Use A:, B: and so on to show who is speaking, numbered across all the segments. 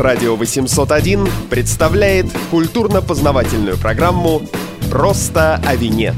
A: Радио 801 представляет культурно-познавательную программу «Просто о вине».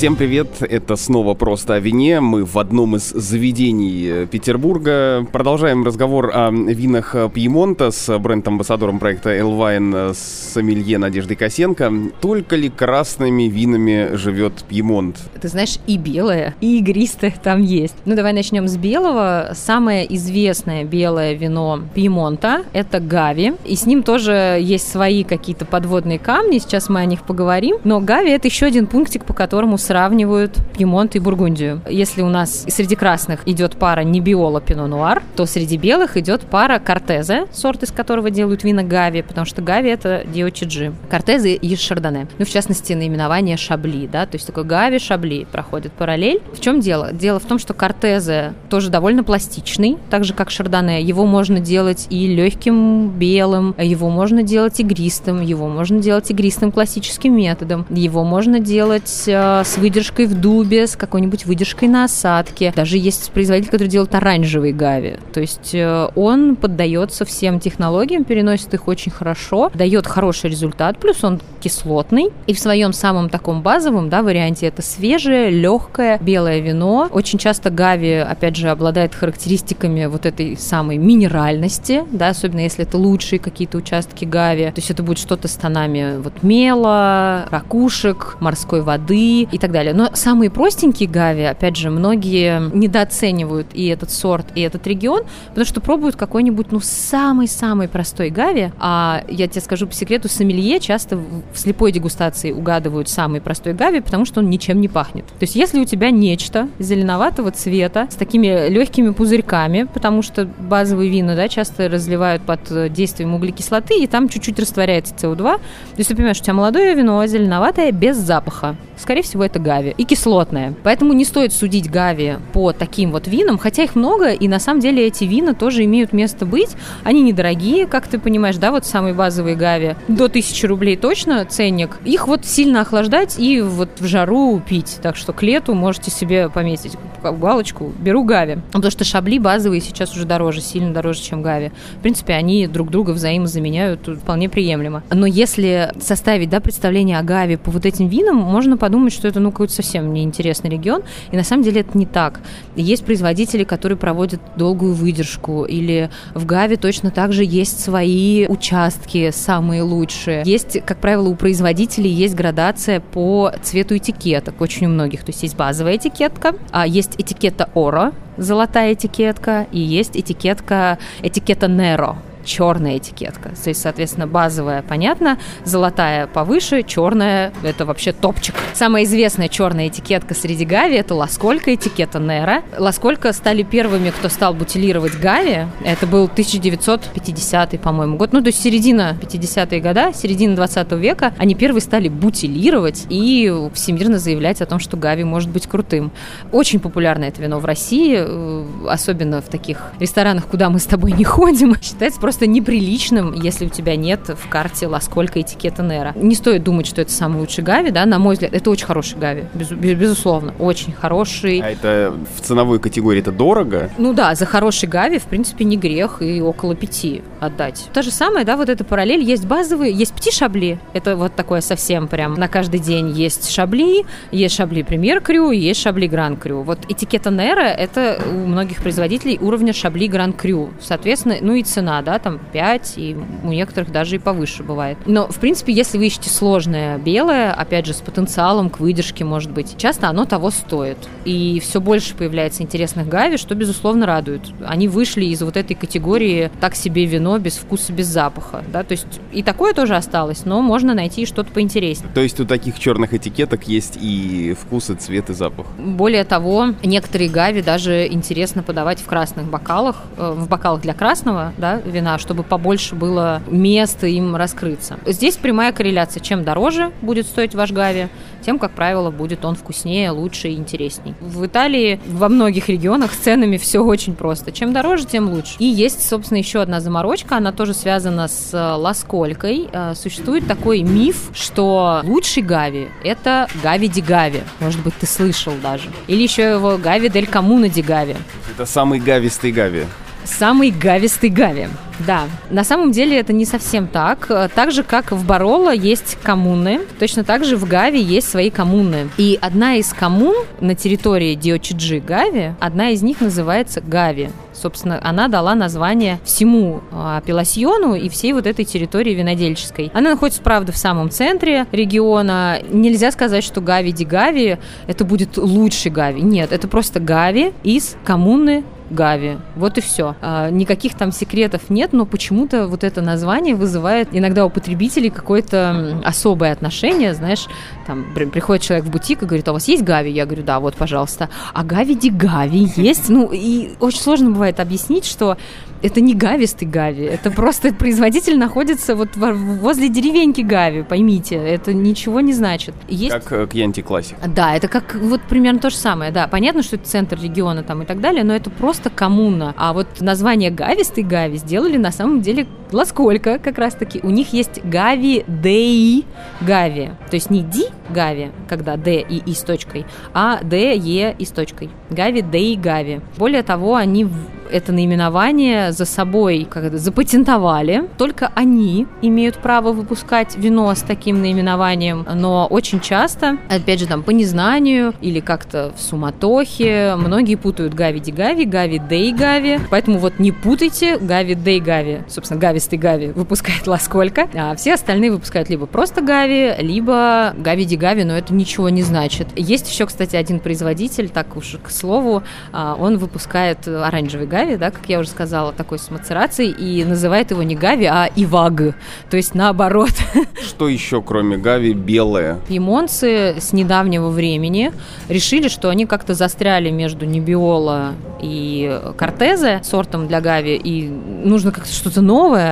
B: Всем привет, это снова «Просто о вине». Мы в одном из заведений э, Петербурга. Продолжаем разговор о винах Пьемонта с бренд-амбассадором проекта «Элвайн» э, с сомелье Надеждой Косенко. Только ли красными винами живет Пьемонт?
C: Ты знаешь, и белое, и игристое там есть. Ну, давай начнем с белого. Самое известное белое вино Пьемонта – это Гави. И с ним тоже есть свои какие-то подводные камни. Сейчас мы о них поговорим. Но Гави – это еще один пунктик, по которому сравнивают Пьемонт и Бургундию. Если у нас среди красных идет пара Небиола Пино Нуар, то среди белых идет пара Кортезе, сорт из которого делают вина Гави, потому что Гави это Диочиджи. Кортезе и Шардоне. Ну, в частности, наименование Шабли, да, то есть такой Гави, Шабли проходит параллель. В чем дело? Дело в том, что Кортезе тоже довольно пластичный, так же как Шардоне. Его можно делать и легким белым, его можно делать игристым, его можно делать игристым классическим методом, его можно делать э, с выдержкой в дубе, с какой-нибудь выдержкой на осадке. Даже есть производитель, который делает оранжевый гави. То есть э, он поддается всем технологиям, переносит их очень хорошо, дает хороший результат, плюс он кислотный. И в своем самом таком базовом да, варианте это свежее, легкое, белое вино. Очень часто гави, опять же, обладает характеристиками вот этой самой минеральности, да, особенно если это лучшие какие-то участки гави. То есть это будет что-то с тонами вот мела, ракушек, морской воды и так далее. Но самые простенькие гави, опять же, многие недооценивают и этот сорт, и этот регион, потому что пробуют какой-нибудь, ну, самый-самый простой гави, а я тебе скажу по секрету, сомелье часто в слепой дегустации угадывают самый простой гави, потому что он ничем не пахнет. То есть если у тебя нечто зеленоватого цвета с такими легкими пузырьками, потому что базовые вина, да, часто разливают под действием углекислоты, и там чуть-чуть растворяется СО2. То есть ты понимаешь, у тебя молодое вино, зеленоватое, без запаха. Скорее всего, это гави. И кислотное. Поэтому не стоит судить гави по таким вот винам, хотя их много, и на самом деле эти вина тоже имеют место быть. Они недорогие, как ты понимаешь, да, вот самые базовые гави. До 1000 рублей точно ценник. Их вот сильно охлаждать и вот в жару пить. Так что к лету можете себе пометить галочку. Беру гави. Потому что шабли базовые сейчас уже дороже, сильно дороже, чем гави. В принципе, они друг друга взаимозаменяют вполне приемлемо. Но если составить, да, представление о гаве по вот этим винам, можно подумать, что это, ну, какой-то совсем неинтересный регион. И на самом деле это не так. Есть производители, которые проводят долгую выдержку. Или в Гаве точно так же есть свои участки, самые лучшие. Есть, как правило, у производителей есть градация по цвету этикеток. Очень у многих. То есть есть базовая этикетка, а есть этикета Oro, золотая этикетка, и есть этикетка, этикета Nero, черная этикетка. То есть, соответственно, базовая, понятно, золотая повыше, черная – это вообще топчик. Самая известная черная этикетка среди Гави – это Ласколько этикета Нера. Ласколько стали первыми, кто стал бутилировать Гави. Это был 1950 по-моему, год. Ну, то есть середина 50-е года, середина 20 века. Они первые стали бутилировать и всемирно заявлять о том, что Гави может быть крутым. Очень популярное это вино в России, э, особенно в таких ресторанах, куда мы с тобой не ходим. Считается просто неприличным, если у тебя нет в карте Ласколько этикета Нера. Не стоит думать, что это самый лучший Гави, да, на мой взгляд, это очень хороший Гави, без, безусловно, очень хороший.
B: А это в ценовой категории это дорого?
C: Ну да, за хороший Гави, в принципе, не грех и около пяти отдать. То же самое, да, вот эта параллель, есть базовые, есть пяти шабли, это вот такое совсем прям на каждый день есть шабли, есть шабли премьер крю, есть шабли гран крю. Вот этикета Нера это у многих производителей уровня шабли гран крю, соответственно, ну и цена, да, там 5, и у некоторых даже и повыше бывает. Но, в принципе, если вы ищете сложное белое, опять же, с потенциалом к выдержке, может быть, часто оно того стоит. И все больше появляется интересных гави, что, безусловно, радует. Они вышли из вот этой категории «так себе вино без вкуса, без запаха». Да? То есть и такое тоже осталось, но можно найти что-то поинтереснее.
B: То есть у таких черных этикеток есть и вкус, и цвет, и запах?
C: Более того, некоторые гави даже интересно подавать в красных бокалах, э, в бокалах для красного да, вина, вина, чтобы побольше было места им раскрыться. Здесь прямая корреляция. Чем дороже будет стоить ваш гави, тем, как правило, будет он вкуснее, лучше и интересней. В Италии во многих регионах с ценами все очень просто. Чем дороже, тем лучше. И есть, собственно, еще одна заморочка, она тоже связана с э, ласколькой. Э, существует такой миф, что лучший гави – это гави ди гави. Может быть, ты слышал даже. Или еще его гави дель коммуна ди гави.
B: Это самый гавистый гави.
C: Самый гавистый Гави. Да, на самом деле это не совсем так. Так же, как в Бароло есть коммуны, точно так же в Гави есть свои коммуны. И одна из коммун на территории Диочиджи Гави, одна из них называется Гави. Собственно, она дала название всему а, Пелосьону и всей вот этой территории винодельческой. Она находится, правда, в самом центре региона. Нельзя сказать, что Гави Ди Гави это будет лучший Гави. Нет, это просто Гави из коммуны Гави. Вот и все. А, никаких там секретов нет, но почему-то вот это название вызывает иногда у потребителей какое-то особое отношение, знаешь, там приходит человек в бутик и говорит, а у вас есть Гави? Я говорю, да, вот, пожалуйста. А Гави Ди Гави есть? Ну, и очень сложно бывает объяснить, что это не гавистый Гави, это просто производитель находится вот возле деревеньки Гави, поймите, это ничего не значит.
B: Есть... Как э, Кьянти Классик.
C: Да, это как вот примерно то же самое, да. Понятно, что это центр региона там и так далее, но это просто коммуна. А вот название гавистый Гави сделали на самом деле Ласколько как раз-таки. У них есть Гави Дей Гави. То есть не Ди Гави, когда Д и И с точкой, а Д, Е и с точкой. Гави Дей Гави. Более того, они это наименование за собой как это, запатентовали. Только они имеют право выпускать вино с таким наименованием, но очень часто, опять же, там по незнанию или как-то в суматохе, многие путают Гави Ди Гави, Гави Дей Гави. Поэтому вот не путайте Гави Дей Гави. Собственно, Гавистый Гави выпускает Ласколько, а все остальные выпускают либо просто Гави, либо Гави Ди Гави, но это ничего не значит. Есть еще, кстати, один производитель, так уж к слову, а, он выпускает оранжевый Гави, Гави, да, как я уже сказала, такой с мацерацией, и называет его не Гави, а Иваг, то есть наоборот.
B: Что еще, кроме Гави, белое?
C: Пьемонцы с недавнего времени решили, что они как-то застряли между Небиола и Кортезе сортом для Гави, и нужно как-то что-то новое.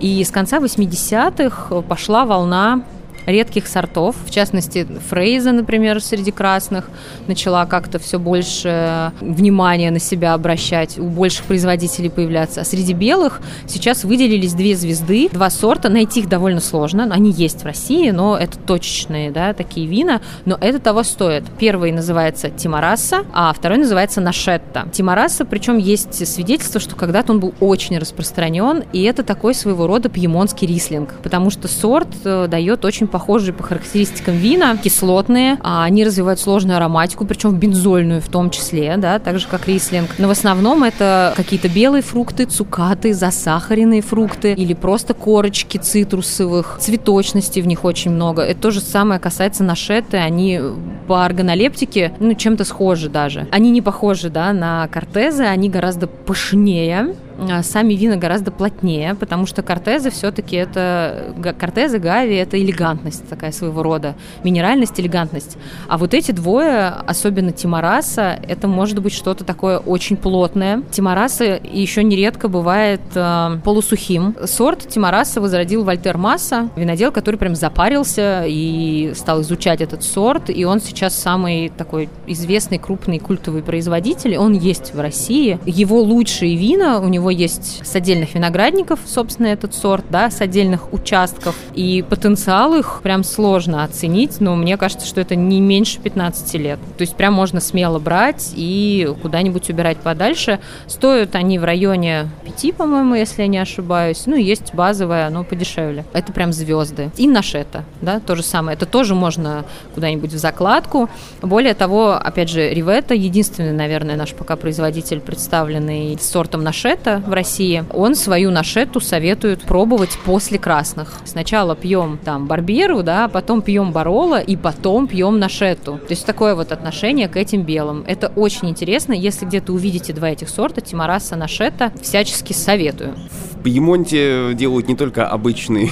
C: И с конца 80-х пошла волна редких сортов, в частности, Фрейза, например, среди красных, начала как-то все больше внимания на себя обращать, у больших производителей появляться. А среди белых сейчас выделились две звезды, два сорта, найти их довольно сложно, они есть в России, но это точечные, да, такие вина, но это того стоит. Первый называется Тимараса, а второй называется Нашетта. Тимараса, причем есть свидетельство, что когда-то он был очень распространен, и это такой своего рода пьемонский рислинг, потому что сорт э, дает очень похожие по характеристикам вина, кислотные, а они развивают сложную ароматику, причем бензольную в том числе, да, так же как рислинг. Но в основном это какие-то белые фрукты, цукаты, засахаренные фрукты или просто корочки цитрусовых, цветочности в них очень много. Это то же самое касается нашеты, они по органолептике, ну, чем-то схожи даже. Они не похожи, да, на кортезы, они гораздо пышнее, сами вина гораздо плотнее, потому что кортезы все-таки это... Кортезы, Гави — это элегантность такая своего рода. Минеральность, элегантность. А вот эти двое, особенно Тимараса, это может быть что-то такое очень плотное. Тимараса еще нередко бывает э, полусухим. Сорт Тимараса возродил Вольтер Масса, винодел, который прям запарился и стал изучать этот сорт, и он сейчас самый такой известный, крупный, культовый производитель. Он есть в России. Его лучшие вина у него есть с отдельных виноградников, собственно, этот сорт, да, с отдельных участков. И потенциал их прям сложно оценить, но мне кажется, что это не меньше 15 лет. То есть прям можно смело брать и куда-нибудь убирать подальше. Стоят они в районе 5, по-моему, если я не ошибаюсь. Ну, есть базовая, но подешевле. Это прям звезды. И нашета, да, то же самое. Это тоже можно куда-нибудь в закладку. Более того, опять же, Ривета единственный, наверное, наш пока производитель, представленный сортом нашета в России, он свою нашету советует пробовать после красных. Сначала пьем там барберу, да, потом пьем барола и потом пьем нашету. То есть такое вот отношение к этим белым. Это очень интересно. Если где-то увидите два этих сорта, Тимараса, нашета, всячески советую.
B: В Пьемонте делают не только обычный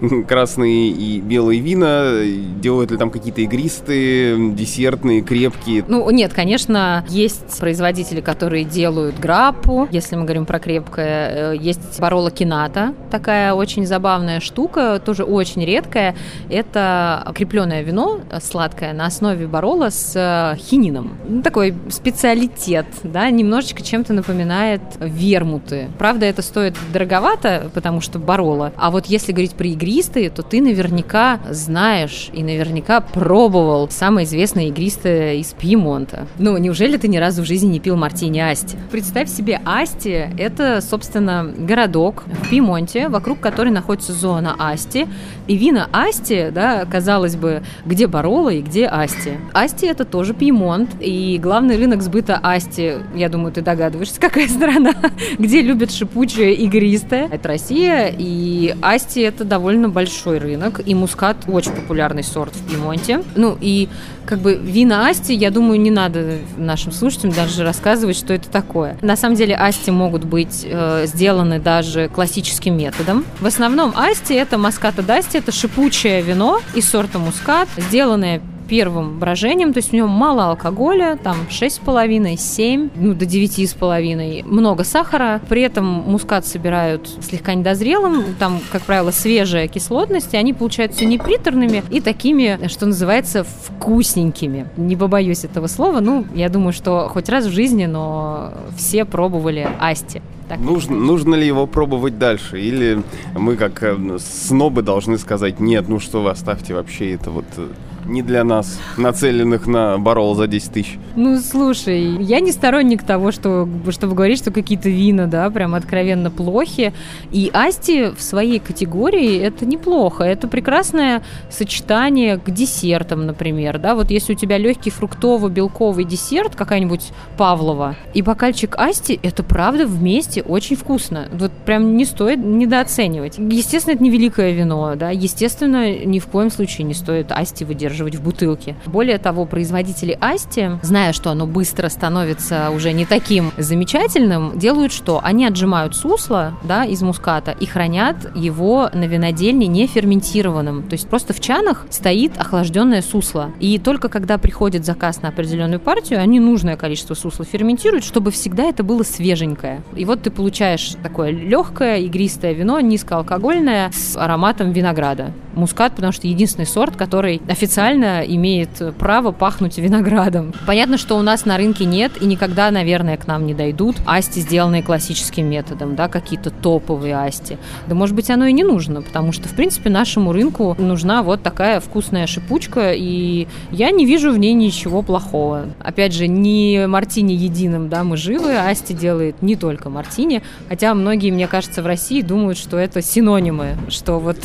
B: красные и белые вина? Делают ли там какие-то игристые, десертные, крепкие?
C: Ну, нет, конечно, есть производители, которые делают граппу, если мы говорим про крепкое. Э, есть барола кината, такая очень забавная штука, тоже очень редкая. Это крепленное вино сладкое на основе барола с э, хинином. Ну, такой специалитет, да, немножечко чем-то напоминает вермуты. Правда, это стоит дороговато, потому что барола. А вот если говорить про игристые, то ты наверняка знаешь и наверняка пробовал самое известное игристое из Пьемонта. Ну, неужели ты ни разу в жизни не пил мартини Асти? Представь себе, Асти – это, собственно, городок в Пьемонте, вокруг которой находится зона Асти. И вина Асти, да, казалось бы, где Барола и где Асти. Асти – это тоже Пьемонт, и главный рынок сбыта Асти, я думаю, ты догадываешься, какая страна, где любят шипучее игристое. Это Россия, и Асти – это довольно большой рынок, и мускат – очень популярный сорт в Пьемонте. Ну, и как бы вина Асти, я думаю, не надо нашим слушателям даже рассказывать, что это такое. На самом деле Асти могут быть э, сделаны даже классическим методом. В основном Асти это маската Дасти, это шипучее вино из сорта мускат, сделанное первым брожением, то есть в нем мало алкоголя, там 6,5, 7, ну до 9,5, много сахара, при этом мускат собирают слегка недозрелым, там, как правило, свежая кислотность, и они получаются не приторными и такими, что называется, вкусненькими. Не побоюсь этого слова, ну, я думаю, что хоть раз в жизни, но все пробовали асти.
B: Так. Нужно, нужно ли его пробовать дальше? Или мы, как э, снобы, должны сказать, нет, ну что вы, оставьте вообще это вот э, не для нас, нацеленных на Барол за 10 тысяч.
C: Ну, слушай, я не сторонник того, что, чтобы говорить, что какие-то вина, да, прям откровенно плохи. И Асти в своей категории это неплохо. Это прекрасное сочетание к десертам, например, да. Вот если у тебя легкий фруктово-белковый десерт, какая-нибудь Павлова, и бокальчик Асти, это правда вместе очень вкусно. Вот прям не стоит недооценивать. Естественно, это не великое вино, да. Естественно, ни в коем случае не стоит Асти выдерживать удерживать в бутылке. Более того, производители Асти, зная, что оно быстро становится уже не таким замечательным, делают что? Они отжимают сусло да, из муската и хранят его на винодельне не ферментированным. То есть просто в чанах стоит охлажденное сусло. И только когда приходит заказ на определенную партию, они нужное количество сусла ферментируют, чтобы всегда это было свеженькое. И вот ты получаешь такое легкое, игристое вино, низкоалкогольное, с ароматом винограда. Мускат, потому что единственный сорт, который официально официально имеет право пахнуть виноградом. Понятно, что у нас на рынке нет и никогда, наверное, к нам не дойдут асти, сделанные классическим методом, да, какие-то топовые асти. Да, может быть, оно и не нужно, потому что, в принципе, нашему рынку нужна вот такая вкусная шипучка, и я не вижу в ней ничего плохого. Опять же, не мартини единым, да, мы живы, асти делает не только мартини, хотя многие, мне кажется, в России думают, что это синонимы, что вот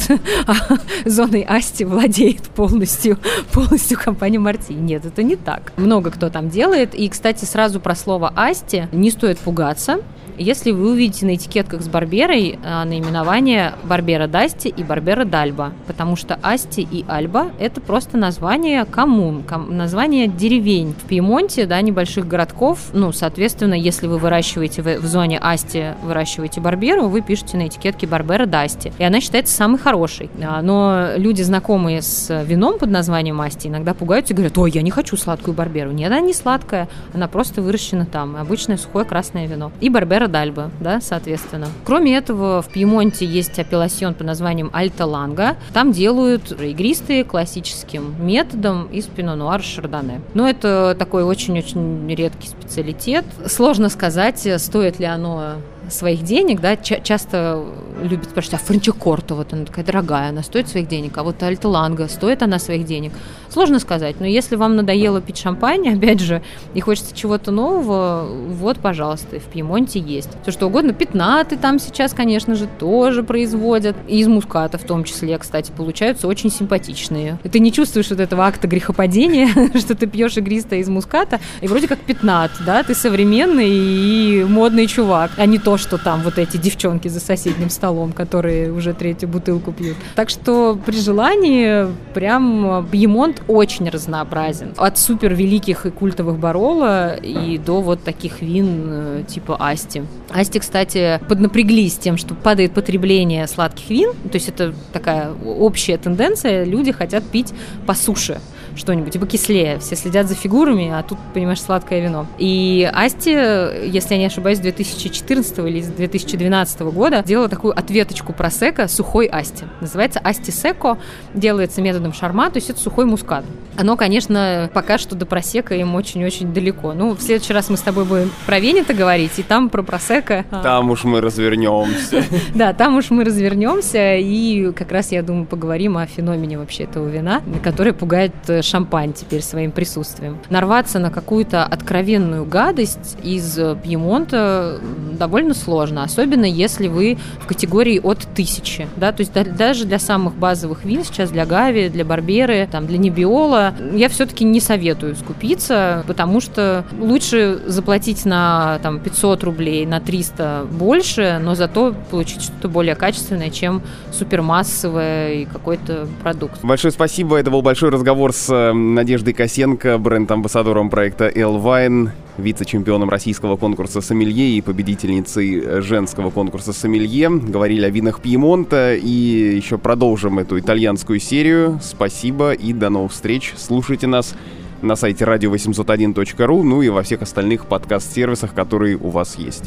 C: зоной асти владеет полностью полностью компанию Марти. Нет, это не так. Много кто там делает. И, кстати, сразу про слово «асти» не стоит пугаться. Если вы увидите на этикетках с Барберой а, наименование Барбера Дасти и Барбера Дальба, потому что Асти и Альба – это просто название коммун, ком, название деревень в Пьемонте, да, небольших городков. Ну, соответственно, если вы выращиваете в, в зоне Асти, выращиваете Барберу, вы пишете на этикетке Барбера Дасти, и она считается самой хорошей. А, но люди, знакомые с вином под названием Асти, иногда пугаются и говорят, ой, я не хочу сладкую Барберу. Нет, она не сладкая, она просто выращена там, обычное сухое красное вино. И Барбера Дальба, да, соответственно. Кроме этого, в Пьемонте есть апелласьон под названием Альта Ланга. Там делают игристые классическим методом из пино нуар шардоне. Но это такой очень-очень редкий специалитет. Сложно сказать, стоит ли оно своих денег, да, ча- часто любят спрашивать, а Франчикорто, вот она такая дорогая, она стоит своих денег, а вот Альталанга, стоит она своих денег? Сложно сказать, но если вам надоело пить шампань, опять же, и хочется чего-то нового, вот, пожалуйста, в Пьемонте есть. Все что угодно, пятнаты там сейчас, конечно же, тоже производят, и из муската в том числе, кстати, получаются очень симпатичные. Ты не чувствуешь вот этого акта грехопадения, что ты пьешь игристое из муската, и вроде как пятнат, да, ты современный и модный чувак, а не то, что там вот эти девчонки за соседним столом, которые уже третью бутылку пьют. Так что при желании прям Бьемонт очень разнообразен. От супер великих и культовых Барола и до вот таких вин э, типа Асти. Асти, кстати, поднапряглись тем, что падает потребление сладких вин. То есть это такая общая тенденция. Люди хотят пить по суше что-нибудь, типа кислее. Все следят за фигурами, а тут, понимаешь, сладкое вино. И Асти, если я не ошибаюсь, 2014 или 2012 года делала такую ответочку про сека сухой Асти. Называется Асти Секо, делается методом шарма, то есть это сухой мускат. Оно, конечно, пока что до просека им очень-очень далеко. Ну, в следующий раз мы с тобой будем про Венета говорить, и там про просека.
B: Там уж мы развернемся.
C: Да, там уж мы развернемся, и как раз, я думаю, поговорим о феномене вообще этого вина, который пугает э, шампань теперь своим присутствием. Нарваться на какую-то откровенную гадость из Пьемонта довольно сложно, особенно если вы в категории от тысячи, да, то есть даже для самых базовых вин сейчас, для Гави, для Барберы, там, для Небиола, я все-таки не советую скупиться, потому что лучше заплатить на там, 500 рублей, на 300 больше, но зато получить что-то более качественное, чем супермассовое и какой-то продукт.
B: Большое спасибо. Это был большой разговор с э, Надеждой Косенко, бренд-амбассадором проекта Элвайн, вице-чемпионом российского конкурса «Сомелье» и победительницей женского конкурса «Сомелье». Говорили о винах Пьемонта и еще продолжим эту итальянскую серию. Спасибо и до новых встреч. Слушайте нас на сайте radio801.ru, ну и во всех остальных подкаст-сервисах, которые у вас есть.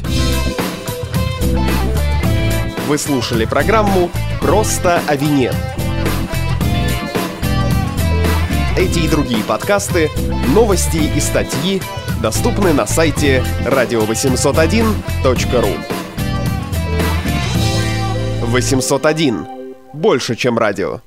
A: Вы слушали программу «Просто о вине». Эти и другие подкасты, новости и статьи доступны на сайте radio801.ru 801. Больше, чем радио.